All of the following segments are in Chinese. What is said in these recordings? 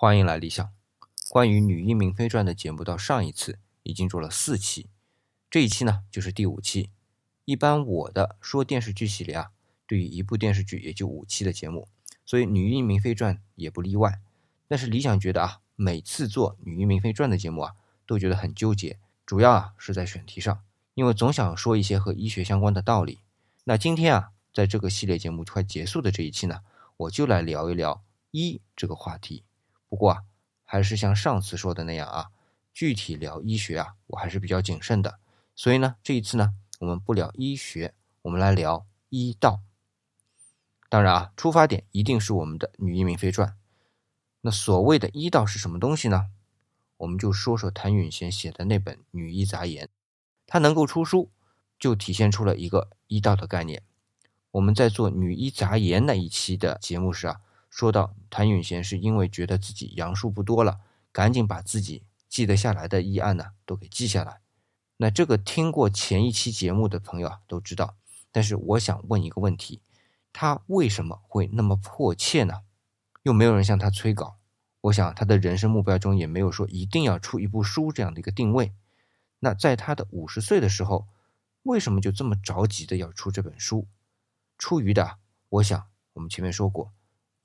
欢迎来理想。关于《女医明妃传》的节目，到上一次已经做了四期，这一期呢就是第五期。一般我的说电视剧系列啊，对于一部电视剧也就五期的节目，所以《女医明妃传》也不例外。但是理想觉得啊，每次做《女医明妃传》的节目啊，都觉得很纠结，主要啊是在选题上，因为总想说一些和医学相关的道理。那今天啊，在这个系列节目快结束的这一期呢，我就来聊一聊医这个话题。不过啊，还是像上次说的那样啊，具体聊医学啊，我还是比较谨慎的。所以呢，这一次呢，我们不聊医学，我们来聊医道。当然啊，出发点一定是我们的《女医明妃传》。那所谓的医道是什么东西呢？我们就说说谭允贤写的那本《女医杂言》，它能够出书，就体现出了一个医道的概念。我们在做《女医杂言》那一期的节目时啊。说到谭允贤是因为觉得自己阳数不多了，赶紧把自己记得下来的医案呢都给记下来。那这个听过前一期节目的朋友啊都知道。但是我想问一个问题：他为什么会那么迫切呢？又没有人向他催稿。我想他的人生目标中也没有说一定要出一部书这样的一个定位。那在他的五十岁的时候，为什么就这么着急的要出这本书？出于的，我想我们前面说过。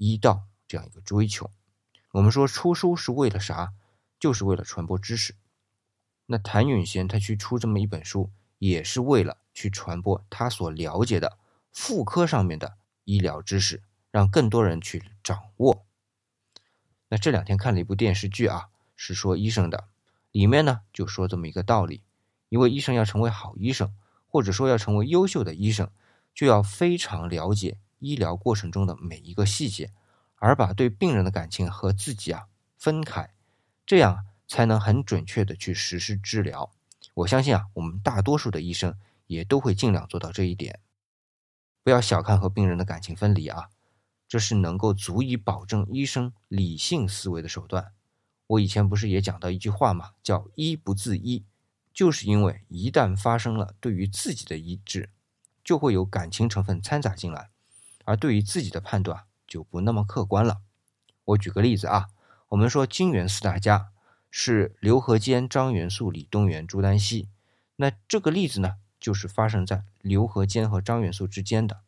医道这样一个追求，我们说出书是为了啥？就是为了传播知识。那谭允贤他去出这么一本书，也是为了去传播他所了解的妇科上面的医疗知识，让更多人去掌握。那这两天看了一部电视剧啊，是说医生的，里面呢就说这么一个道理：一位医生要成为好医生，或者说要成为优秀的医生，就要非常了解。医疗过程中的每一个细节，而把对病人的感情和自己啊分开，这样才能很准确的去实施治疗。我相信啊，我们大多数的医生也都会尽量做到这一点。不要小看和病人的感情分离啊，这是能够足以保证医生理性思维的手段。我以前不是也讲到一句话嘛，叫“医不自医”，就是因为一旦发生了对于自己的医治，就会有感情成分掺杂进来。而对于自己的判断就不那么客观了。我举个例子啊，我们说金元四大家是刘和坚、张元素、李东垣、朱丹溪。那这个例子呢，就是发生在刘和坚和张元素之间的。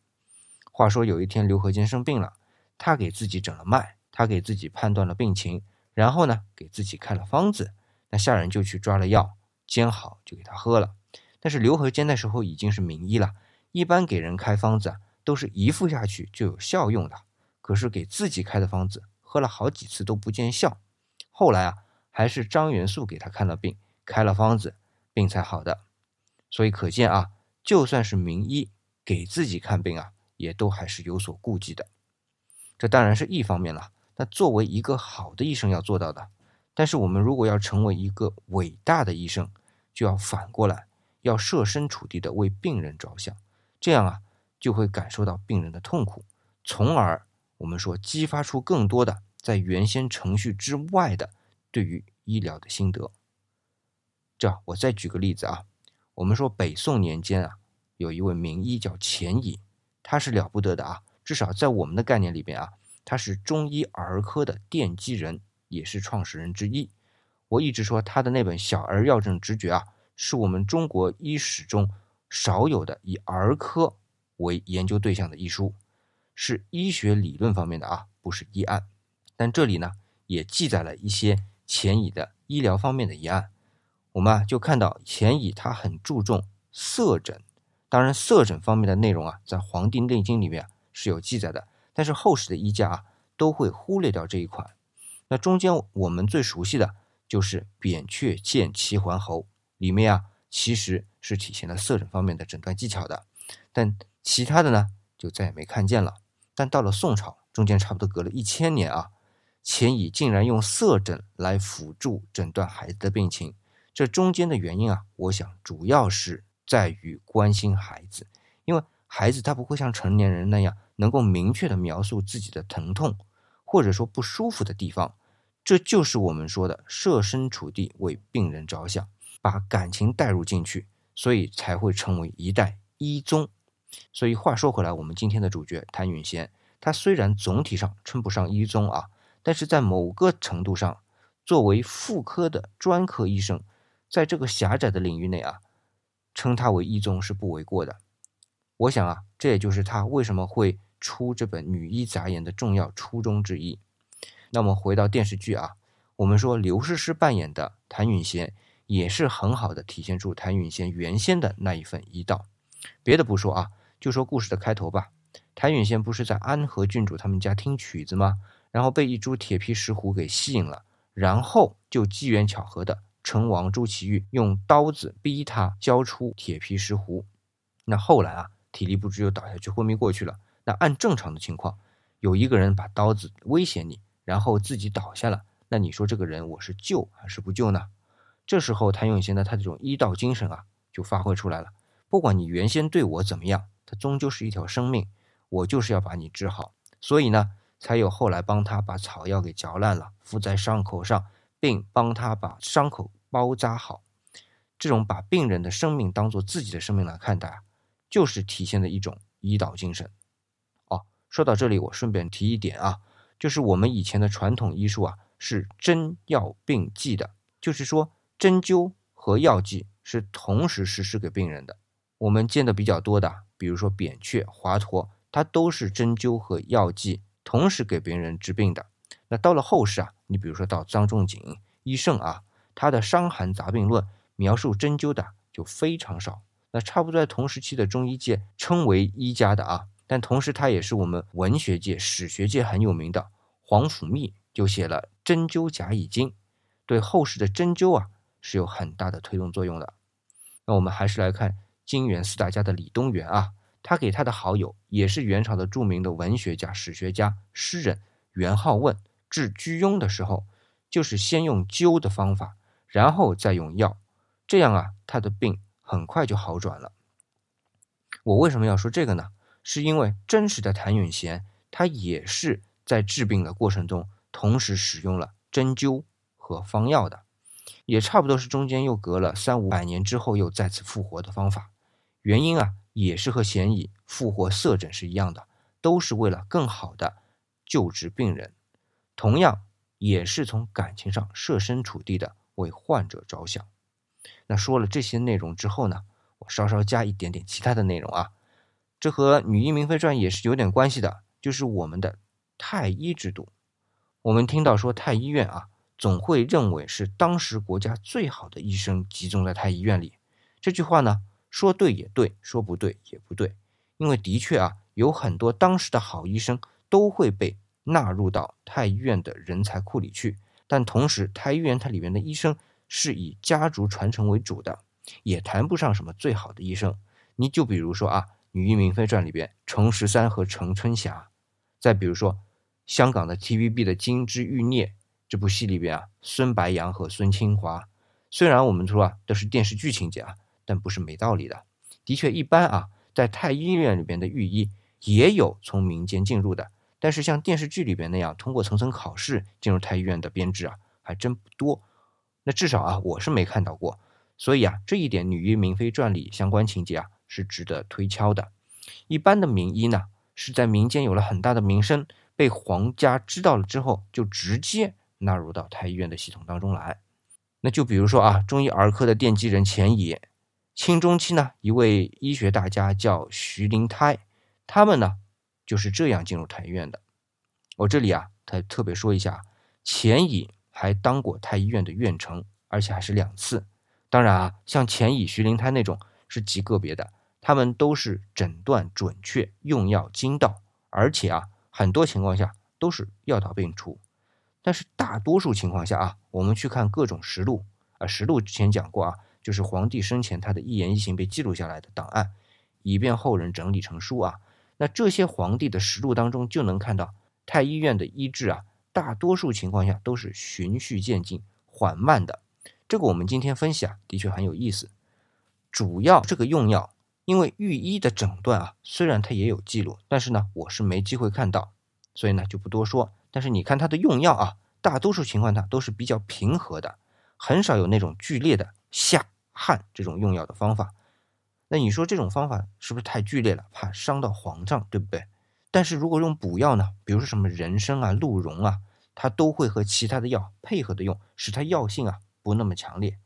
话说有一天刘和坚生病了，他给自己诊了脉，他给自己判断了病情，然后呢给自己开了方子。那下人就去抓了药，煎好就给他喝了。但是刘和坚那时候已经是名医了，一般给人开方子。都是一服下去就有效用的，可是给自己开的方子喝了好几次都不见效。后来啊，还是张元素给他看了病，开了方子，病才好的。所以可见啊，就算是名医给自己看病啊，也都还是有所顾忌的。这当然是一方面了。那作为一个好的医生要做到的，但是我们如果要成为一个伟大的医生，就要反过来，要设身处地的为病人着想，这样啊。就会感受到病人的痛苦，从而我们说激发出更多的在原先程序之外的对于医疗的心得。这我再举个例子啊，我们说北宋年间啊，有一位名医叫钱乙，他是了不得的啊，至少在我们的概念里边啊，他是中医儿科的奠基人，也是创始人之一。我一直说他的那本《小儿药证直诀》啊，是我们中国医史中少有的以儿科。为研究对象的医书，是医学理论方面的啊，不是医案。但这里呢，也记载了一些钱乙的医疗方面的医案。我们啊，就看到钱乙他很注重色诊，当然色诊方面的内容啊，在《黄帝内经》里面是有记载的，但是后世的医家啊，都会忽略掉这一款。那中间我们最熟悉的就是扁鹊见齐桓侯，里面啊，其实是体现了色诊方面的诊断技巧的，但。其他的呢，就再也没看见了。但到了宋朝，中间差不多隔了一千年啊，钱乙竟然用色诊来辅助诊断孩子的病情。这中间的原因啊，我想主要是在于关心孩子，因为孩子他不会像成年人那样能够明确的描述自己的疼痛或者说不舒服的地方。这就是我们说的设身处地为病人着想，把感情带入进去，所以才会成为一代医宗。所以话说回来，我们今天的主角谭允贤，他虽然总体上称不上医宗啊，但是在某个程度上，作为妇科的专科医生，在这个狭窄的领域内啊，称他为医宗是不为过的。我想啊，这也就是他为什么会出这本《女医杂言》的重要初衷之一。那么回到电视剧啊，我们说刘诗诗扮演的谭允贤，也是很好的体现出谭允贤原先的那一份医道。别的不说啊，就说故事的开头吧。谭允贤不是在安和郡主他们家听曲子吗？然后被一株铁皮石斛给吸引了，然后就机缘巧合的，成王朱祁钰用刀子逼他交出铁皮石斛。那后来啊，体力不支又倒下去昏迷过去了。那按正常的情况，有一个人把刀子威胁你，然后自己倒下了，那你说这个人我是救还是不救呢？这时候谭咏贤的他这种医道精神啊，就发挥出来了。不管你原先对我怎么样，他终究是一条生命，我就是要把你治好。所以呢，才有后来帮他把草药给嚼烂了，敷在伤口上，并帮他把伤口包扎好。这种把病人的生命当做自己的生命来看待，就是体现的一种医道精神。哦，说到这里，我顺便提一点啊，就是我们以前的传统医术啊，是针药并济的，就是说针灸和药剂是同时实施给病人的。我们见的比较多的，比如说扁鹊、华佗，它都是针灸和药剂同时给别人治病的。那到了后世啊，你比如说到张仲景、医圣啊，他的《伤寒杂病论》描述针灸的就非常少。那差不多在同时期的中医界称为医家的啊，但同时他也是我们文学界、史学界很有名的。皇甫谧就写了《针灸甲乙经》，对后世的针灸啊是有很大的推动作用的。那我们还是来看。金元四大家的李东垣啊，他给他的好友，也是元朝的著名的文学家、史学家、诗人元好问治居庸的时候，就是先用灸的方法，然后再用药，这样啊，他的病很快就好转了。我为什么要说这个呢？是因为真实的谭允贤，他也是在治病的过程中，同时使用了针灸和方药的，也差不多是中间又隔了三五百年之后又再次复活的方法。原因啊，也是和嫌疑复活色诊是一样的，都是为了更好的救治病人，同样也是从感情上设身处地的为患者着想。那说了这些内容之后呢，我稍稍加一点点其他的内容啊，这和《女医明妃传》也是有点关系的，就是我们的太医制度。我们听到说太医院啊，总会认为是当时国家最好的医生集中在太医院里，这句话呢。说对也对，说不对也不对，因为的确啊，有很多当时的好医生都会被纳入到太医院的人才库里去。但同时，太医院它里面的医生是以家族传承为主的，也谈不上什么最好的医生。你就比如说啊，《女医明妃传》里边程十三和程春霞，再比如说香港的 TVB 的《金枝玉孽》这部戏里边啊，孙白杨和孙清华，虽然我们说啊都是电视剧情节啊。但不是没道理的，的确一般啊，在太医院里边的御医也有从民间进入的，但是像电视剧里边那样通过层层考试进入太医院的编制啊，还真不多。那至少啊，我是没看到过。所以啊，这一点《女医明妃传》里相关情节啊，是值得推敲的。一般的名医呢，是在民间有了很大的名声，被皇家知道了之后，就直接纳入到太医院的系统当中来。那就比如说啊，中医儿科的奠基人钱乙。清中期呢，一位医学大家叫徐灵胎，他们呢就是这样进入太医院的。我这里啊，他特别说一下，钱乙还当过太医院的院丞，而且还是两次。当然啊，像钱乙、徐灵胎那种是极个别的，他们都是诊断准确、用药精到，而且啊，很多情况下都是药到病除。但是大多数情况下啊，我们去看各种实录啊，实录之前讲过啊。就是皇帝生前他的一言一行被记录下来的档案，以便后人整理成书啊。那这些皇帝的实录当中就能看到，太医院的医治啊，大多数情况下都是循序渐进、缓慢的。这个我们今天分析啊，的确很有意思。主要这个用药，因为御医的诊断啊，虽然它也有记录，但是呢，我是没机会看到，所以呢就不多说。但是你看他的用药啊，大多数情况下都是比较平和的，很少有那种剧烈的下。汗这种用药的方法，那你说这种方法是不是太剧烈了，怕伤到皇上，对不对？但是如果用补药呢，比如说什么人参啊、鹿茸啊，它都会和其他的药配合的用，使它药性啊不那么强烈。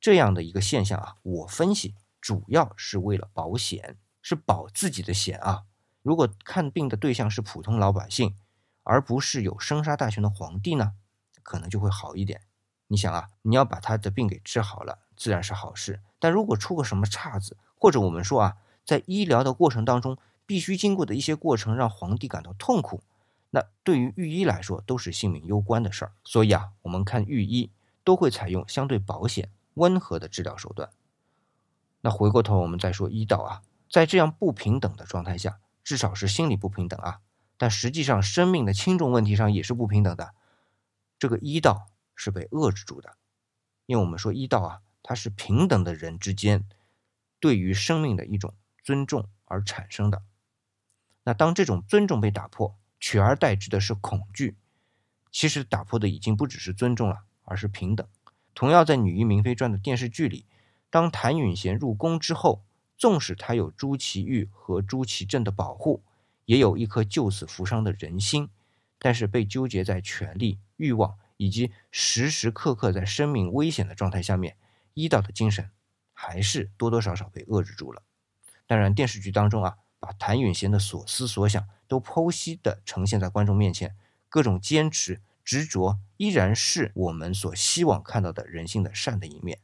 这样的一个现象啊，我分析主要是为了保险，是保自己的险啊。如果看病的对象是普通老百姓，而不是有生杀大权的皇帝呢，可能就会好一点。你想啊，你要把他的病给治好了，自然是好事。但如果出个什么岔子，或者我们说啊，在医疗的过程当中必须经过的一些过程让皇帝感到痛苦，那对于御医来说都是性命攸关的事儿。所以啊，我们看御医都会采用相对保险、温和的治疗手段。那回过头我们再说医道啊，在这样不平等的状态下。至少是心理不平等啊，但实际上生命的轻重问题上也是不平等的。这个医道是被遏制住的，因为我们说医道啊，它是平等的人之间对于生命的一种尊重而产生的。那当这种尊重被打破，取而代之的是恐惧。其实打破的已经不只是尊重了，而是平等。同样在《女医明妃传》的电视剧里，当谭允贤入宫之后。纵使他有朱祁钰和朱祁镇的保护，也有一颗救死扶伤的人心，但是被纠结在权力、欲望以及时时刻刻在生命危险的状态下面，医道的精神还是多多少少被遏制住了。当然，电视剧当中啊，把谭允贤的所思所想都剖析的呈现在观众面前，各种坚持、执着，依然是我们所希望看到的人性的善的一面。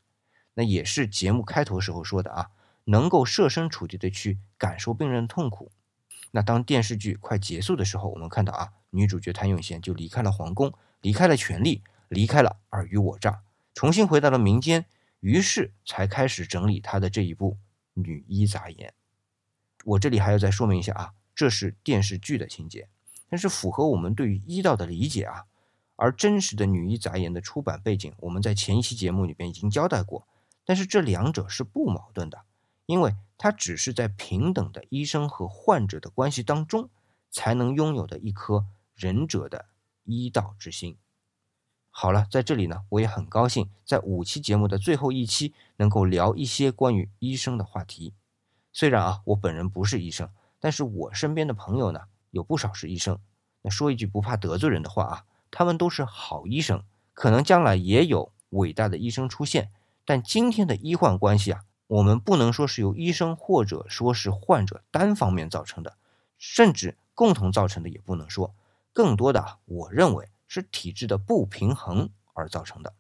那也是节目开头时候说的啊。能够设身处地的去感受病人的痛苦。那当电视剧快结束的时候，我们看到啊，女主角谭咏贤就离开了皇宫，离开了权力，离开了尔虞我诈，重新回到了民间，于是才开始整理她的这一部《女医杂言》。我这里还要再说明一下啊，这是电视剧的情节，但是符合我们对于医道的理解啊。而真实的《女医杂言》的出版背景，我们在前一期节目里边已经交代过，但是这两者是不矛盾的。因为它只是在平等的医生和患者的关系当中，才能拥有的一颗仁者的医道之心。好了，在这里呢，我也很高兴在五期节目的最后一期能够聊一些关于医生的话题。虽然啊，我本人不是医生，但是我身边的朋友呢，有不少是医生。那说一句不怕得罪人的话啊，他们都是好医生，可能将来也有伟大的医生出现。但今天的医患关系啊。我们不能说是由医生或者说是患者单方面造成的，甚至共同造成的也不能说，更多的我认为是体制的不平衡而造成的。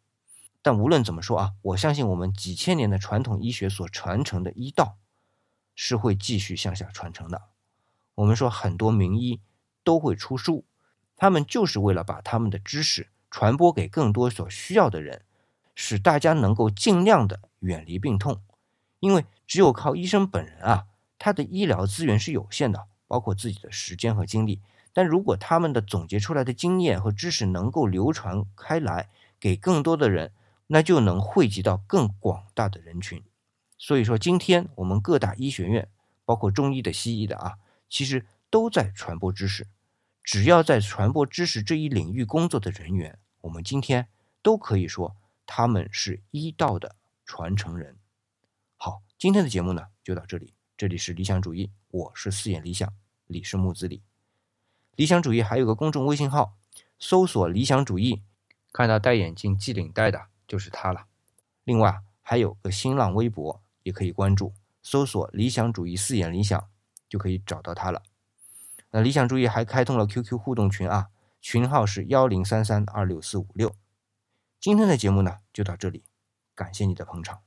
但无论怎么说啊，我相信我们几千年的传统医学所传承的医道是会继续向下传承的。我们说很多名医都会出书，他们就是为了把他们的知识传播给更多所需要的人，使大家能够尽量的远离病痛。因为只有靠医生本人啊，他的医疗资源是有限的，包括自己的时间和精力。但如果他们的总结出来的经验和知识能够流传开来，给更多的人，那就能惠及到更广大的人群。所以说，今天我们各大医学院，包括中医的、西医的啊，其实都在传播知识。只要在传播知识这一领域工作的人员，我们今天都可以说他们是医道的传承人。好今天的节目呢，就到这里。这里是理想主义，我是四眼理想，李是木子李。理想主义还有个公众微信号，搜索“理想主义”，看到戴眼镜系领带的就是他了。另外还有个新浪微博，也可以关注，搜索“理想主义四眼理想”就可以找到他了。那理想主义还开通了 QQ 互动群啊，群号是幺零三三二六四五六。今天的节目呢，就到这里，感谢你的捧场。